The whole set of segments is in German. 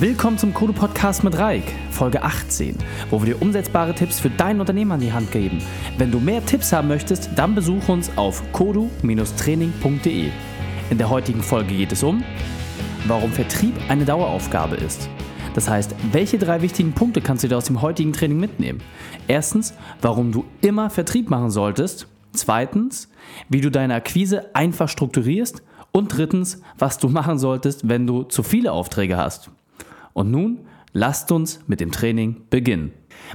Willkommen zum Kodo Podcast mit Reik, Folge 18, wo wir dir umsetzbare Tipps für dein Unternehmen an die Hand geben. Wenn du mehr Tipps haben möchtest, dann besuch uns auf kodu-training.de. In der heutigen Folge geht es um, warum Vertrieb eine Daueraufgabe ist. Das heißt, welche drei wichtigen Punkte kannst du dir aus dem heutigen Training mitnehmen? Erstens, warum du immer Vertrieb machen solltest. Zweitens, wie du deine Akquise einfach strukturierst. Und drittens, was du machen solltest, wenn du zu viele Aufträge hast. Und nun lasst uns mit dem Training beginnen.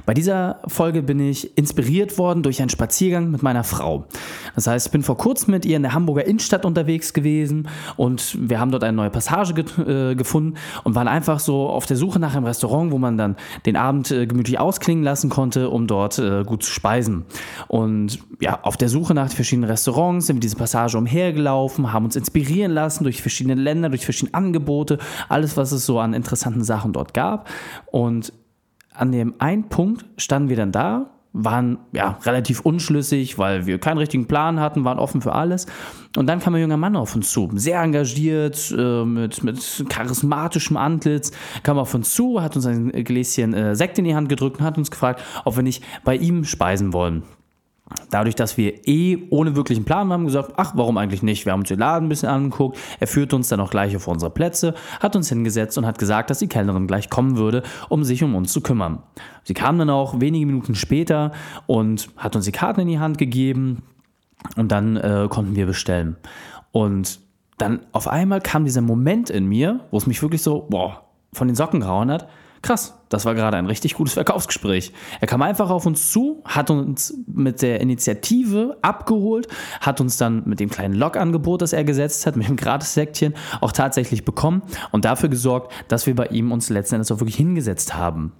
Bei dieser Folge bin ich inspiriert worden durch einen Spaziergang mit meiner Frau. Das heißt, ich bin vor kurzem mit ihr in der Hamburger Innenstadt unterwegs gewesen und wir haben dort eine neue Passage ge äh, gefunden und waren einfach so auf der Suche nach einem Restaurant, wo man dann den Abend äh, gemütlich ausklingen lassen konnte, um dort äh, gut zu speisen. Und ja, auf der Suche nach verschiedenen Restaurants sind wir diese Passage umhergelaufen, haben uns inspirieren lassen durch verschiedene Länder, durch verschiedene Angebote, alles, was es so an interessanten Sachen dort gab. Und an dem einen Punkt standen wir dann da, waren ja relativ unschlüssig, weil wir keinen richtigen Plan hatten, waren offen für alles. Und dann kam ein junger Mann auf uns zu, sehr engagiert, äh, mit, mit charismatischem Antlitz, kam auf uns zu, hat uns ein Gläschen äh, Sekt in die Hand gedrückt und hat uns gefragt, ob wir nicht bei ihm speisen wollen. Dadurch, dass wir eh ohne wirklichen Plan haben, gesagt, ach, warum eigentlich nicht? Wir haben uns den Laden ein bisschen angeguckt. Er führte uns dann auch gleich auf unsere Plätze, hat uns hingesetzt und hat gesagt, dass die Kellnerin gleich kommen würde, um sich um uns zu kümmern. Sie kam dann auch wenige Minuten später und hat uns die Karten in die Hand gegeben und dann äh, konnten wir bestellen. Und dann auf einmal kam dieser Moment in mir, wo es mich wirklich so, boah, von den Socken gehauen hat krass, das war gerade ein richtig gutes Verkaufsgespräch. Er kam einfach auf uns zu, hat uns mit der Initiative abgeholt, hat uns dann mit dem kleinen Log-Angebot, das er gesetzt hat, mit dem Gratis-Säckchen auch tatsächlich bekommen und dafür gesorgt, dass wir bei ihm uns letzten Endes auch wirklich hingesetzt haben.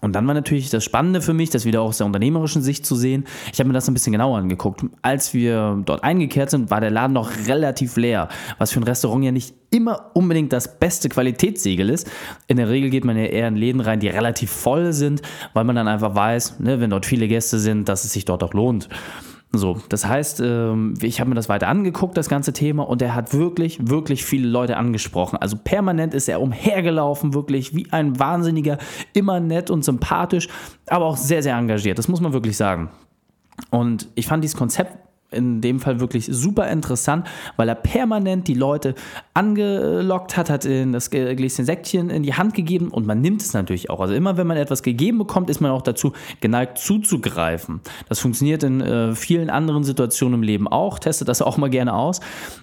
Und dann war natürlich das Spannende für mich, das wieder aus der unternehmerischen Sicht zu sehen. Ich habe mir das ein bisschen genauer angeguckt. Als wir dort eingekehrt sind, war der Laden noch relativ leer, was für ein Restaurant ja nicht immer unbedingt das beste Qualitätssiegel ist. In der Regel geht man ja eher in Läden rein, die relativ voll sind, weil man dann einfach weiß, ne, wenn dort viele Gäste sind, dass es sich dort auch lohnt. So, das heißt, ähm, ich habe mir das weiter angeguckt, das ganze Thema, und er hat wirklich, wirklich viele Leute angesprochen. Also permanent ist er umhergelaufen, wirklich wie ein Wahnsinniger, immer nett und sympathisch, aber auch sehr, sehr engagiert. Das muss man wirklich sagen. Und ich fand dieses Konzept in dem Fall wirklich super interessant, weil er permanent die Leute angelockt hat, hat in das Gläschen Säckchen in die Hand gegeben und man nimmt es natürlich auch. Also immer wenn man etwas gegeben bekommt, ist man auch dazu geneigt zuzugreifen. Das funktioniert in äh, vielen anderen Situationen im Leben auch, testet das auch mal gerne aus.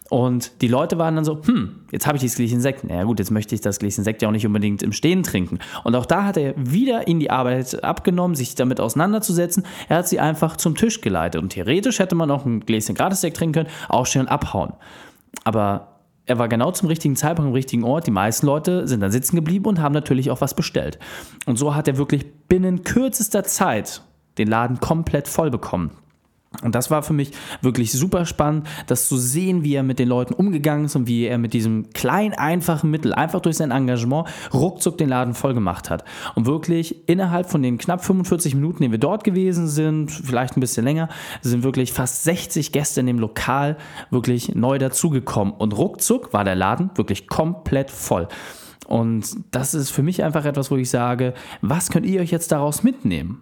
Und die Leute waren dann so, hm, jetzt habe ich dieses Gläschen Sekt. Na ja, gut, jetzt möchte ich das Gläschen Sekt ja auch nicht unbedingt im Stehen trinken. Und auch da hat er wieder in die Arbeit abgenommen, sich damit auseinanderzusetzen. Er hat sie einfach zum Tisch geleitet. Und theoretisch hätte man auch ein Gläschen Gratis-Sekt trinken können, aufstehen und abhauen. Aber er war genau zum richtigen Zeitpunkt am richtigen Ort. Die meisten Leute sind dann sitzen geblieben und haben natürlich auch was bestellt. Und so hat er wirklich binnen kürzester Zeit den Laden komplett voll bekommen. Und das war für mich wirklich super spannend, das zu sehen, wie er mit den Leuten umgegangen ist und wie er mit diesem kleinen, einfachen Mittel, einfach durch sein Engagement, ruckzuck den Laden voll gemacht hat. Und wirklich innerhalb von den knapp 45 Minuten, die wir dort gewesen sind, vielleicht ein bisschen länger, sind wirklich fast 60 Gäste in dem Lokal wirklich neu dazugekommen. Und ruckzuck war der Laden wirklich komplett voll. Und das ist für mich einfach etwas, wo ich sage, was könnt ihr euch jetzt daraus mitnehmen?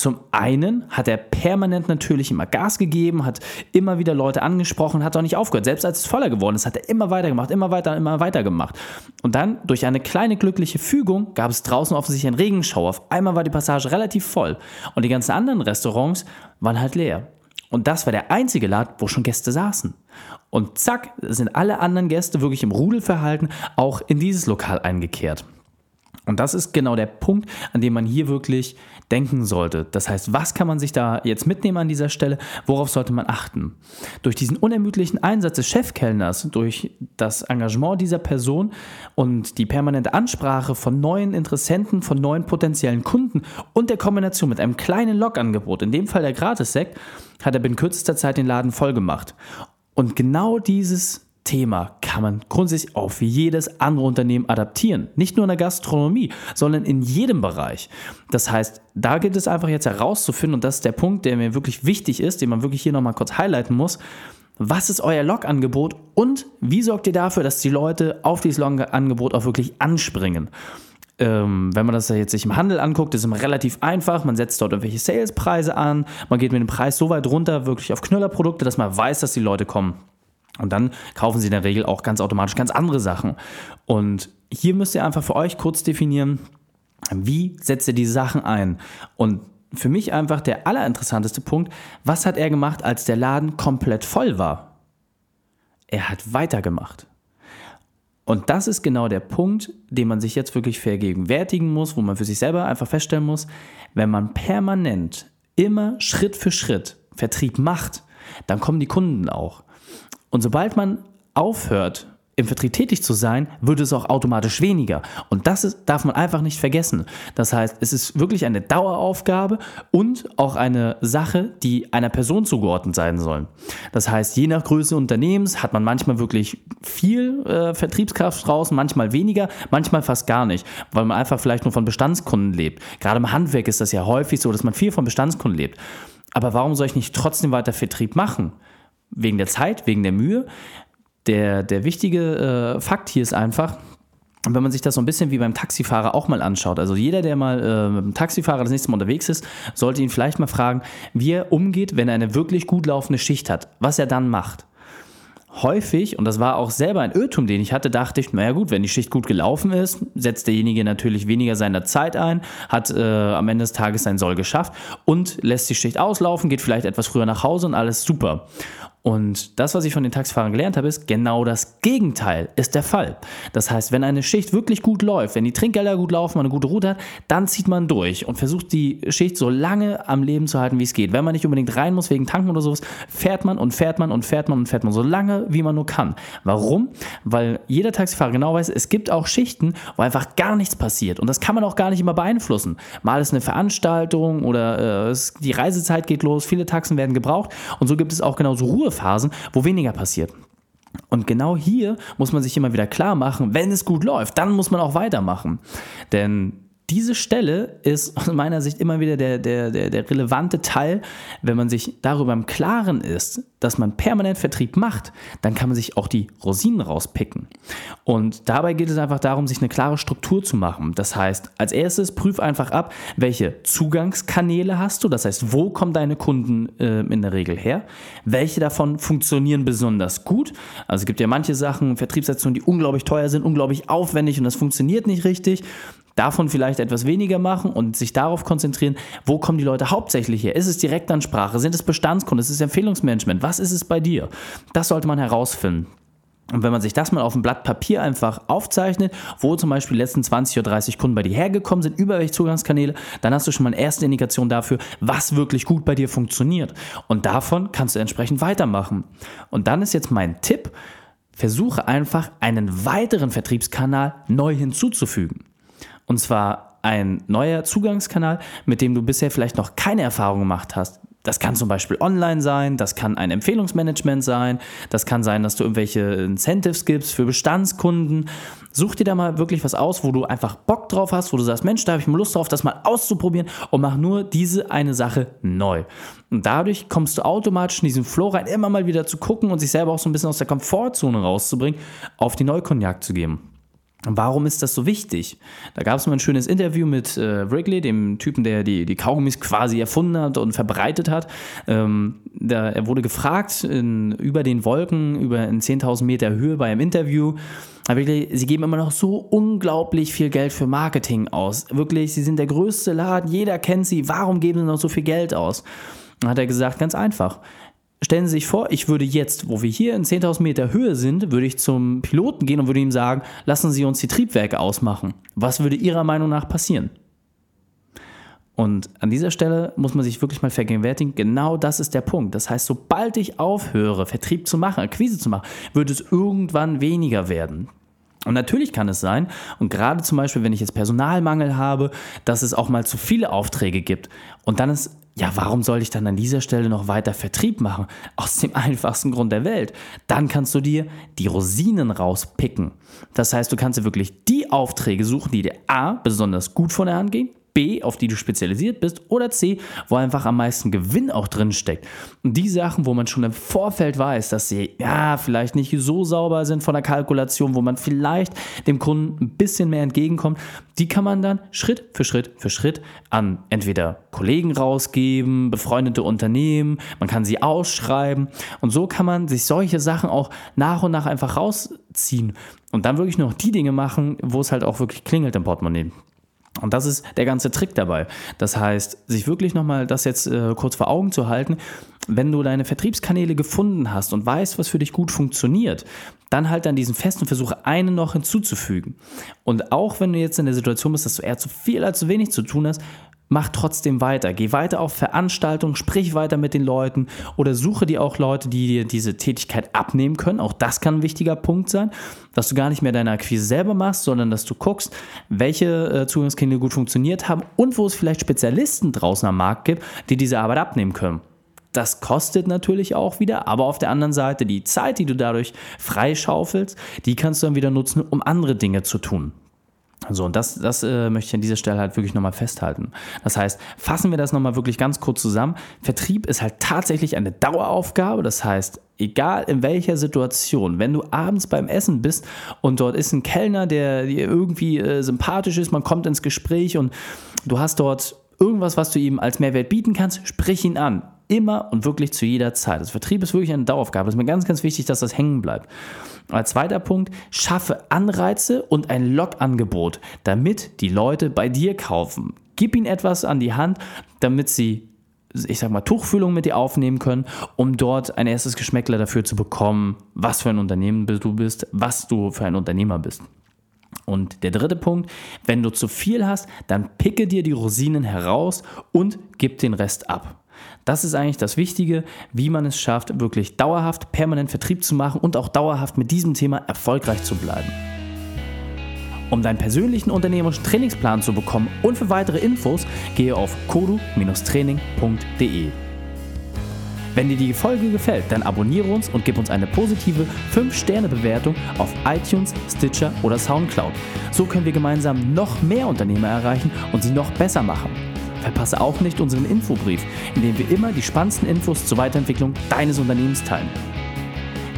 Zum einen hat er permanent natürlich immer Gas gegeben, hat immer wieder Leute angesprochen, hat auch nicht aufgehört. Selbst als es voller geworden ist, hat er immer weiter gemacht, immer weiter, immer weiter gemacht. Und dann, durch eine kleine glückliche Fügung, gab es draußen offensichtlich einen Regenschau. Auf einmal war die Passage relativ voll. Und die ganzen anderen Restaurants waren halt leer. Und das war der einzige Laden, wo schon Gäste saßen. Und zack, sind alle anderen Gäste wirklich im Rudelverhalten auch in dieses Lokal eingekehrt. Und das ist genau der Punkt, an dem man hier wirklich denken sollte. Das heißt, was kann man sich da jetzt mitnehmen an dieser Stelle? Worauf sollte man achten? Durch diesen unermüdlichen Einsatz des Chefkellners, durch das Engagement dieser Person und die permanente Ansprache von neuen Interessenten, von neuen potenziellen Kunden und der Kombination mit einem kleinen Logangebot, in dem Fall der Gratis-Sekt, hat er binnen kürzester Zeit den Laden voll gemacht. Und genau dieses Thema kann man grundsätzlich auch für jedes andere Unternehmen adaptieren. Nicht nur in der Gastronomie, sondern in jedem Bereich. Das heißt, da gilt es einfach jetzt herauszufinden, und das ist der Punkt, der mir wirklich wichtig ist, den man wirklich hier nochmal kurz highlighten muss. was ist euer Log-Angebot und wie sorgt ihr dafür, dass die Leute auf dieses Log-Angebot auch wirklich anspringen. Ähm, wenn man das jetzt sich im Handel anguckt, ist es relativ einfach. Man setzt dort irgendwelche Salespreise an, man geht mit dem Preis so weit runter, wirklich auf Knüllerprodukte, dass man weiß, dass die Leute kommen. Und dann kaufen sie in der Regel auch ganz automatisch ganz andere Sachen. Und hier müsst ihr einfach für euch kurz definieren, wie setzt ihr diese Sachen ein? Und für mich einfach der allerinteressanteste Punkt, was hat er gemacht, als der Laden komplett voll war? Er hat weitergemacht. Und das ist genau der Punkt, den man sich jetzt wirklich vergegenwärtigen muss, wo man für sich selber einfach feststellen muss, wenn man permanent immer Schritt für Schritt Vertrieb macht, dann kommen die Kunden auch. Und sobald man aufhört, im Vertrieb tätig zu sein, wird es auch automatisch weniger. Und das ist, darf man einfach nicht vergessen. Das heißt, es ist wirklich eine Daueraufgabe und auch eine Sache, die einer Person zugeordnet sein soll. Das heißt, je nach Größe Unternehmens hat man manchmal wirklich viel äh, Vertriebskraft draußen, manchmal weniger, manchmal fast gar nicht, weil man einfach vielleicht nur von Bestandskunden lebt. Gerade im Handwerk ist das ja häufig so, dass man viel von Bestandskunden lebt. Aber warum soll ich nicht trotzdem weiter Vertrieb machen? Wegen der Zeit, wegen der Mühe. Der, der wichtige äh, Fakt hier ist einfach, wenn man sich das so ein bisschen wie beim Taxifahrer auch mal anschaut, also jeder, der mal äh, mit dem Taxifahrer das nächste Mal unterwegs ist, sollte ihn vielleicht mal fragen, wie er umgeht, wenn er eine wirklich gut laufende Schicht hat, was er dann macht. Häufig, und das war auch selber ein Irrtum, den ich hatte, dachte ich, naja gut, wenn die Schicht gut gelaufen ist, setzt derjenige natürlich weniger seiner Zeit ein, hat äh, am Ende des Tages sein Soll geschafft und lässt die Schicht auslaufen, geht vielleicht etwas früher nach Hause und alles super. Und das, was ich von den Taxifahrern gelernt habe, ist, genau das Gegenteil ist der Fall. Das heißt, wenn eine Schicht wirklich gut läuft, wenn die Trinkgelder gut laufen, man eine gute Route hat, dann zieht man durch und versucht die Schicht so lange am Leben zu halten, wie es geht. Wenn man nicht unbedingt rein muss wegen Tanken oder sowas, fährt man und fährt man und fährt man und fährt man so lange, wie man nur kann. Warum? Weil jeder Taxifahrer genau weiß, es gibt auch Schichten, wo einfach gar nichts passiert. Und das kann man auch gar nicht immer beeinflussen. Mal ist eine Veranstaltung oder äh, die Reisezeit geht los, viele Taxen werden gebraucht und so gibt es auch genauso Ruhe Phasen, wo weniger passiert. Und genau hier muss man sich immer wieder klar machen, wenn es gut läuft, dann muss man auch weitermachen. Denn diese Stelle ist aus meiner Sicht immer wieder der, der, der, der, relevante Teil, wenn man sich darüber im Klaren ist, dass man permanent Vertrieb macht, dann kann man sich auch die Rosinen rauspicken. Und dabei geht es einfach darum, sich eine klare Struktur zu machen. Das heißt, als erstes prüf einfach ab, welche Zugangskanäle hast du, das heißt, wo kommen deine Kunden äh, in der Regel her, welche davon funktionieren besonders gut. Also es gibt ja manche Sachen, Vertriebsaktionen, die unglaublich teuer sind, unglaublich aufwendig und das funktioniert nicht richtig davon vielleicht etwas weniger machen und sich darauf konzentrieren, wo kommen die Leute hauptsächlich her? Ist es Direktansprache? Sind es Bestandskunden? Ist es Empfehlungsmanagement? Was ist es bei dir? Das sollte man herausfinden. Und wenn man sich das mal auf ein Blatt Papier einfach aufzeichnet, wo zum Beispiel die letzten 20 oder 30 Kunden bei dir hergekommen sind, über welche Zugangskanäle, dann hast du schon mal eine erste Indikation dafür, was wirklich gut bei dir funktioniert. Und davon kannst du entsprechend weitermachen. Und dann ist jetzt mein Tipp, versuche einfach einen weiteren Vertriebskanal neu hinzuzufügen. Und zwar ein neuer Zugangskanal, mit dem du bisher vielleicht noch keine Erfahrung gemacht hast. Das kann zum Beispiel online sein, das kann ein Empfehlungsmanagement sein, das kann sein, dass du irgendwelche Incentives gibst für Bestandskunden. Such dir da mal wirklich was aus, wo du einfach Bock drauf hast, wo du sagst, Mensch, da habe ich mal Lust drauf, das mal auszuprobieren und mach nur diese eine Sache neu. Und dadurch kommst du automatisch in diesen Flow rein, immer mal wieder zu gucken und sich selber auch so ein bisschen aus der Komfortzone rauszubringen, auf die Neukonjak zu geben. Warum ist das so wichtig? Da gab es mal ein schönes Interview mit äh, Wrigley, dem Typen, der die, die Kaugummis quasi erfunden hat und verbreitet hat. Ähm, da, er wurde gefragt in, über den Wolken, über in 10.000 Meter Höhe bei einem Interview. Sie geben immer noch so unglaublich viel Geld für Marketing aus. Wirklich, sie sind der größte Laden, jeder kennt sie. Warum geben sie noch so viel Geld aus? Dann hat er gesagt, ganz einfach. Stellen Sie sich vor, ich würde jetzt, wo wir hier in 10.000 Meter Höhe sind, würde ich zum Piloten gehen und würde ihm sagen, lassen Sie uns die Triebwerke ausmachen. Was würde Ihrer Meinung nach passieren? Und an dieser Stelle muss man sich wirklich mal vergegenwärtigen, genau das ist der Punkt. Das heißt, sobald ich aufhöre, Vertrieb zu machen, Akquise zu machen, wird es irgendwann weniger werden. Und natürlich kann es sein, und gerade zum Beispiel, wenn ich jetzt Personalmangel habe, dass es auch mal zu viele Aufträge gibt. Und dann ist, ja, warum soll ich dann an dieser Stelle noch weiter Vertrieb machen? Aus dem einfachsten Grund der Welt. Dann kannst du dir die Rosinen rauspicken. Das heißt, du kannst dir wirklich die Aufträge suchen, die dir A, besonders gut von der Hand gehen, B, auf die du spezialisiert bist oder C, wo einfach am meisten Gewinn auch drin steckt. Und die Sachen, wo man schon im Vorfeld weiß, dass sie ja vielleicht nicht so sauber sind von der Kalkulation, wo man vielleicht dem Kunden ein bisschen mehr entgegenkommt, die kann man dann Schritt für Schritt für Schritt an entweder Kollegen rausgeben, befreundete Unternehmen, man kann sie ausschreiben und so kann man sich solche Sachen auch nach und nach einfach rausziehen und dann wirklich noch die Dinge machen, wo es halt auch wirklich klingelt im Portemonnaie. Und das ist der ganze Trick dabei. Das heißt, sich wirklich nochmal das jetzt äh, kurz vor Augen zu halten, wenn du deine Vertriebskanäle gefunden hast und weißt, was für dich gut funktioniert, dann halt an diesen festen Versuche einen noch hinzuzufügen. Und auch wenn du jetzt in der Situation bist, dass du eher zu viel als zu wenig zu tun hast, mach trotzdem weiter. Geh weiter auf Veranstaltungen, sprich weiter mit den Leuten oder suche dir auch Leute, die dir diese Tätigkeit abnehmen können. Auch das kann ein wichtiger Punkt sein, dass du gar nicht mehr deine Akquise selber machst, sondern dass du guckst, welche äh, Zugangskanäle gut funktioniert haben und wo es vielleicht Spezialisten draußen am Markt gibt, die diese Arbeit abnehmen können. Das kostet natürlich auch wieder, aber auf der anderen Seite die Zeit, die du dadurch freischaufelst, die kannst du dann wieder nutzen, um andere Dinge zu tun. So, und das, das äh, möchte ich an dieser Stelle halt wirklich nochmal festhalten. Das heißt, fassen wir das nochmal wirklich ganz kurz zusammen. Vertrieb ist halt tatsächlich eine Daueraufgabe. Das heißt, egal in welcher Situation, wenn du abends beim Essen bist und dort ist ein Kellner, der dir irgendwie äh, sympathisch ist, man kommt ins Gespräch und du hast dort irgendwas, was du ihm als Mehrwert bieten kannst, sprich ihn an. Immer und wirklich zu jeder Zeit. Das Vertrieb ist wirklich eine Daueraufgabe. Das ist mir ganz, ganz wichtig, dass das hängen bleibt. Als zweiter Punkt, schaffe Anreize und ein Logangebot, damit die Leute bei dir kaufen. Gib ihnen etwas an die Hand, damit sie ich sag mal, Tuchfühlung mit dir aufnehmen können, um dort ein erstes Geschmäckler dafür zu bekommen, was für ein Unternehmen du bist, was du für ein Unternehmer bist. Und der dritte Punkt, wenn du zu viel hast, dann picke dir die Rosinen heraus und gib den Rest ab. Das ist eigentlich das Wichtige, wie man es schafft, wirklich dauerhaft, permanent Vertrieb zu machen und auch dauerhaft mit diesem Thema erfolgreich zu bleiben. Um deinen persönlichen unternehmerischen Trainingsplan zu bekommen und für weitere Infos, gehe auf kodu-training.de. Wenn dir die Folge gefällt, dann abonniere uns und gib uns eine positive 5-Sterne-Bewertung auf iTunes, Stitcher oder Soundcloud. So können wir gemeinsam noch mehr Unternehmer erreichen und sie noch besser machen. Verpasse auch nicht unseren Infobrief, in dem wir immer die spannendsten Infos zur Weiterentwicklung deines Unternehmens teilen.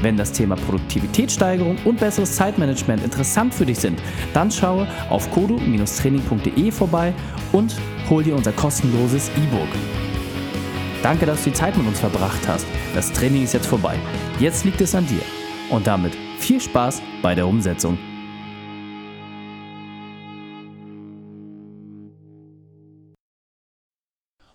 Wenn das Thema Produktivitätssteigerung und besseres Zeitmanagement interessant für dich sind, dann schaue auf kodu-training.de vorbei und hol dir unser kostenloses E-Book. Danke, dass du die Zeit mit uns verbracht hast. Das Training ist jetzt vorbei. Jetzt liegt es an dir. Und damit viel Spaß bei der Umsetzung.